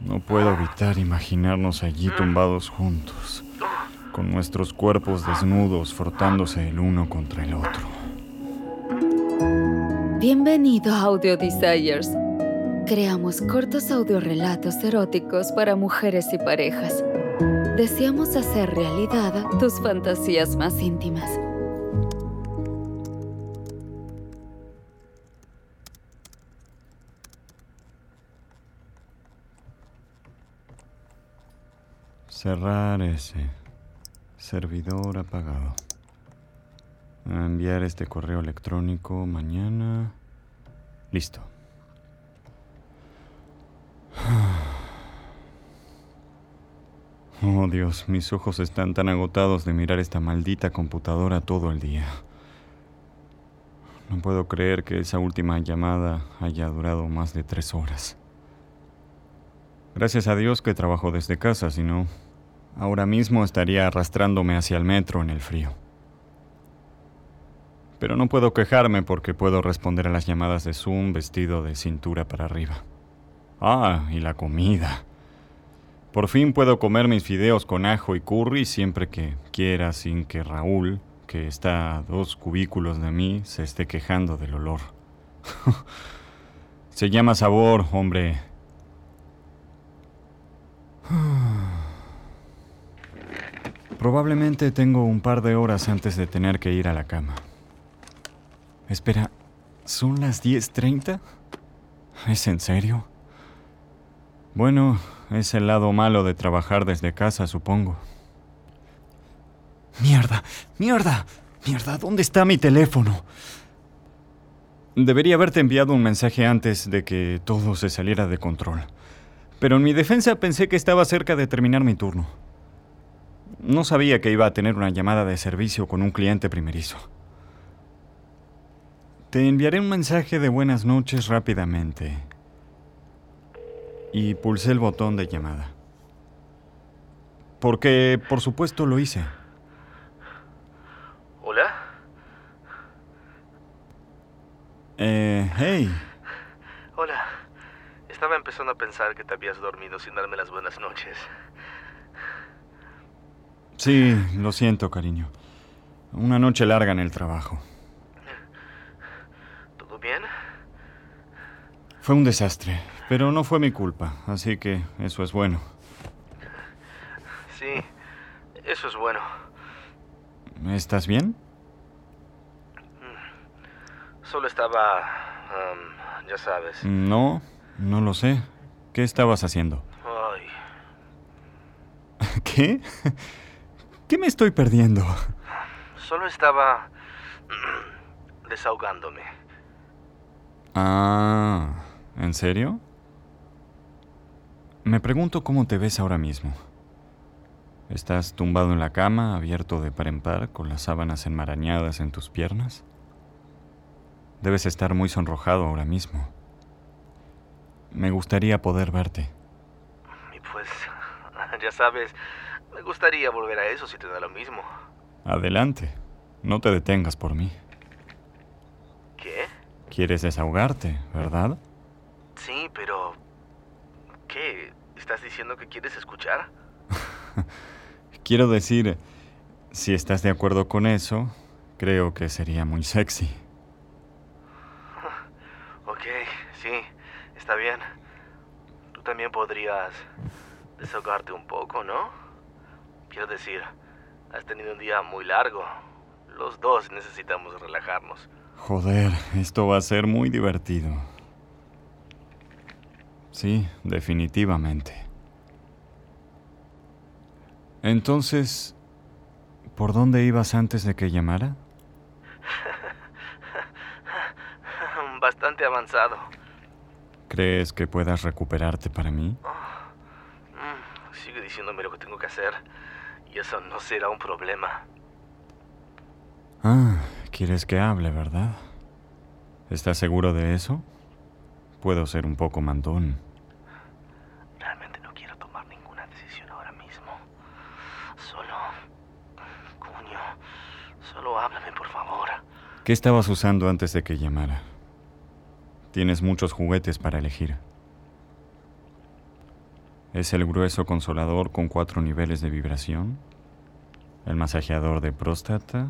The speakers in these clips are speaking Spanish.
No puedo evitar imaginarnos allí tumbados juntos, con nuestros cuerpos desnudos frotándose el uno contra el otro. Bienvenido a Audio Desires. Creamos cortos audiorelatos eróticos para mujeres y parejas. Deseamos hacer realidad tus fantasías más íntimas. Cerrar ese. Servidor apagado. Enviar este correo electrónico mañana. Listo. Oh Dios, mis ojos están tan agotados de mirar esta maldita computadora todo el día. No puedo creer que esa última llamada haya durado más de tres horas. Gracias a Dios que trabajo desde casa, si no, ahora mismo estaría arrastrándome hacia el metro en el frío. Pero no puedo quejarme porque puedo responder a las llamadas de Zoom vestido de cintura para arriba. Ah, y la comida. Por fin puedo comer mis fideos con ajo y curry siempre que quiera sin que Raúl, que está a dos cubículos de mí, se esté quejando del olor. se llama sabor, hombre. Probablemente tengo un par de horas antes de tener que ir a la cama. Espera, ¿son las 10.30? ¿Es en serio? Bueno, es el lado malo de trabajar desde casa, supongo. Mierda, mierda, mierda, ¿dónde está mi teléfono? Debería haberte enviado un mensaje antes de que todo se saliera de control. Pero en mi defensa pensé que estaba cerca de terminar mi turno. No sabía que iba a tener una llamada de servicio con un cliente primerizo. Te enviaré un mensaje de buenas noches rápidamente. Y pulsé el botón de llamada. Porque, por supuesto, lo hice. ¿Hola? Eh, hey. Hola. Estaba empezando a pensar que te habías dormido sin darme las buenas noches. Sí, lo siento, cariño. Una noche larga en el trabajo. ¿Todo bien? Fue un desastre, pero no fue mi culpa, así que eso es bueno. Sí, eso es bueno. ¿Estás bien? Solo estaba... um, ya sabes. No, no lo sé. ¿Qué estabas haciendo? Ay, ¿Qué? ¿Qué me estoy perdiendo? solo estaba... desahogándome. Ah, ¿en serio? Me pregunto cómo te ves ahora mismo. ¿Estás tumbado en la cama, abierto de par en par, con las sábanas enmarañadas en tus piernas? Debes estar muy sonrojado ahora mismo. Me gustaría poder verte. Y pues, ya sabes, me gustaría volver a eso si te da lo mismo. Adelante. No te detengas por mí. ¿Qué? Quieres desahogarte, ¿verdad? Sí, pero... ¿Qué? ¿Estás diciendo que quieres escuchar? Quiero decir, si estás de acuerdo con eso, creo que sería muy sexy. Ok, sí, está bien. Tú también podrías desahogarte un poco, ¿no? Quiero decir, has tenido un día muy largo. Los dos necesitamos relajarnos. Joder, esto va a ser muy divertido. Sí, definitivamente. Entonces, ¿por dónde ibas antes de que llamara? Bastante avanzado. ¿Crees que puedas recuperarte para mí? Mm, sigue diciéndome lo que tengo que hacer. Y eso no será un problema. Ah, quieres que hable, ¿verdad? ¿Estás seguro de eso? Puedo ser un poco mandón. Realmente no quiero tomar ninguna decisión ahora mismo. Solo... Coño. Solo háblame, por favor. ¿Qué estabas usando antes de que llamara? Tienes muchos juguetes para elegir. Es el grueso consolador con cuatro niveles de vibración, el masajeador de próstata,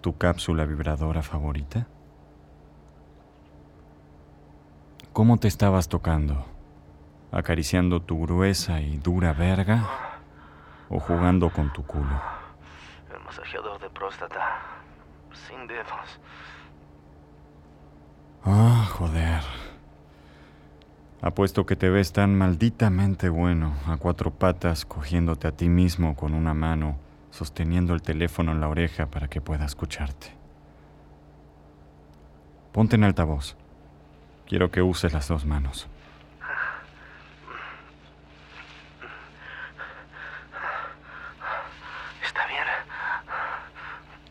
tu cápsula vibradora favorita. ¿Cómo te estabas tocando? ¿Acariciando tu gruesa y dura verga? ¿O jugando con tu culo? El masajeador de próstata. Sin dedos. Ah, joder. Apuesto que te ves tan malditamente bueno, a cuatro patas, cogiéndote a ti mismo con una mano, sosteniendo el teléfono en la oreja para que pueda escucharte. Ponte en altavoz. Quiero que uses las dos manos. Está bien.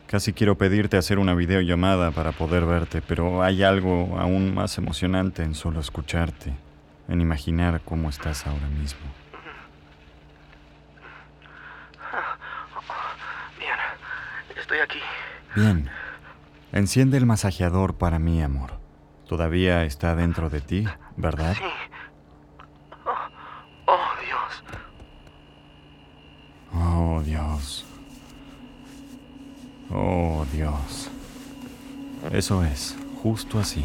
Casi quiero pedirte hacer una videollamada para poder verte, pero hay algo aún más emocionante en solo escucharte, en imaginar cómo estás ahora mismo. Bien. Estoy aquí. Bien. Enciende el masajeador para mí, amor. Todavía está dentro de ti, ¿verdad? Sí. Oh, oh, Dios. Oh, Dios. Oh, Dios. Eso es, justo así.